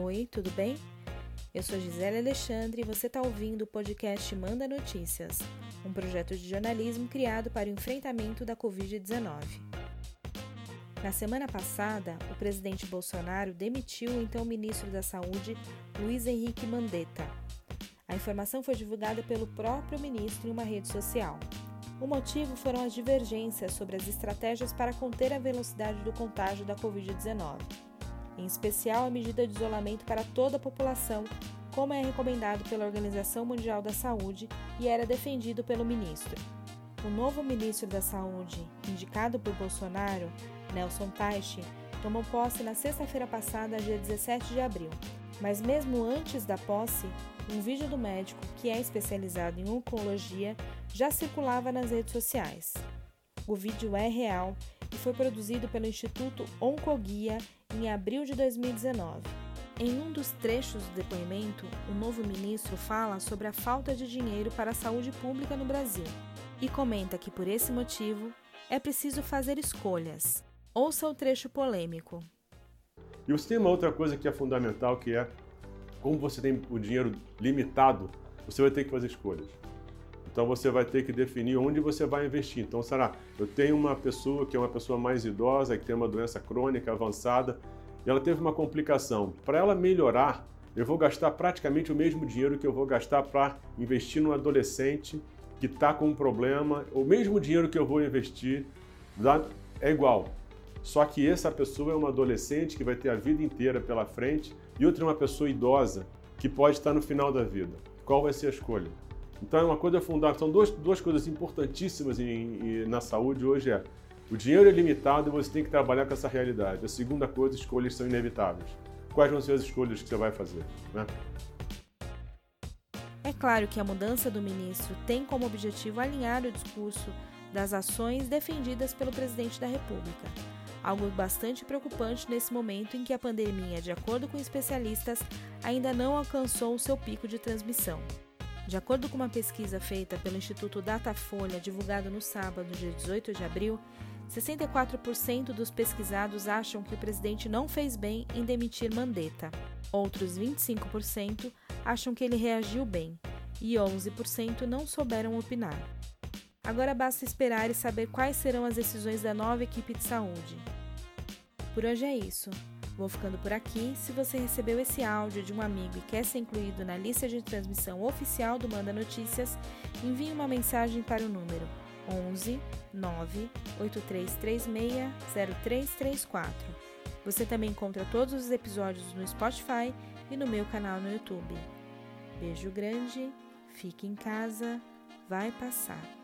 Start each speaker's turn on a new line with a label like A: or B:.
A: Oi, tudo bem? Eu sou Gisele Alexandre e você está ouvindo o podcast Manda Notícias, um projeto de jornalismo criado para o enfrentamento da Covid-19. Na semana passada, o presidente Bolsonaro demitiu o então ministro da Saúde, Luiz Henrique Mandetta. A informação foi divulgada pelo próprio ministro em uma rede social. O motivo foram as divergências sobre as estratégias para conter a velocidade do contágio da Covid-19 em especial a medida de isolamento para toda a população, como é recomendado pela Organização Mundial da Saúde e era defendido pelo ministro. O novo ministro da Saúde, indicado por Bolsonaro, Nelson Teich, tomou posse na sexta-feira passada, dia 17 de abril. Mas mesmo antes da posse, um vídeo do médico, que é especializado em oncologia, já circulava nas redes sociais. O vídeo é real foi produzido pelo Instituto Oncoguia em abril de 2019. Em um dos trechos do depoimento, o novo ministro fala sobre a falta de dinheiro para a saúde pública no Brasil e comenta que, por esse motivo, é preciso fazer escolhas. Ouça o trecho polêmico.
B: E você tem uma outra coisa que é fundamental, que é como você tem o dinheiro limitado, você vai ter que fazer escolhas. Então você vai ter que definir onde você vai investir. Então, será, eu tenho uma pessoa que é uma pessoa mais idosa, que tem uma doença crônica avançada, e ela teve uma complicação. Para ela melhorar, eu vou gastar praticamente o mesmo dinheiro que eu vou gastar para investir no adolescente que está com um problema. O mesmo dinheiro que eu vou investir é igual. Só que essa pessoa é uma adolescente que vai ter a vida inteira pela frente e outra é uma pessoa idosa que pode estar no final da vida. Qual vai ser a escolha? Então é uma coisa fundamental. São duas, duas coisas importantíssimas em, em, na saúde hoje é o dinheiro é limitado e você tem que trabalhar com essa realidade. A segunda coisa, escolhas são inevitáveis. Quais vão ser as escolhas que você vai fazer? Né?
A: É claro que a mudança do ministro tem como objetivo alinhar o discurso das ações defendidas pelo presidente da República. Algo bastante preocupante nesse momento em que a pandemia, de acordo com especialistas, ainda não alcançou o seu pico de transmissão. De acordo com uma pesquisa feita pelo Instituto Datafolha, divulgada no sábado, dia 18 de abril, 64% dos pesquisados acham que o presidente não fez bem em demitir Mandetta. Outros 25% acham que ele reagiu bem e 11% não souberam opinar. Agora basta esperar e saber quais serão as decisões da nova equipe de saúde. Por hoje é isso. Vou ficando por aqui. Se você recebeu esse áudio de um amigo e quer ser incluído na lista de transmissão oficial do Manda Notícias, envie uma mensagem para o número 11 9 8336 0334. Você também encontra todos os episódios no Spotify e no meu canal no YouTube. Beijo grande, fique em casa, vai passar.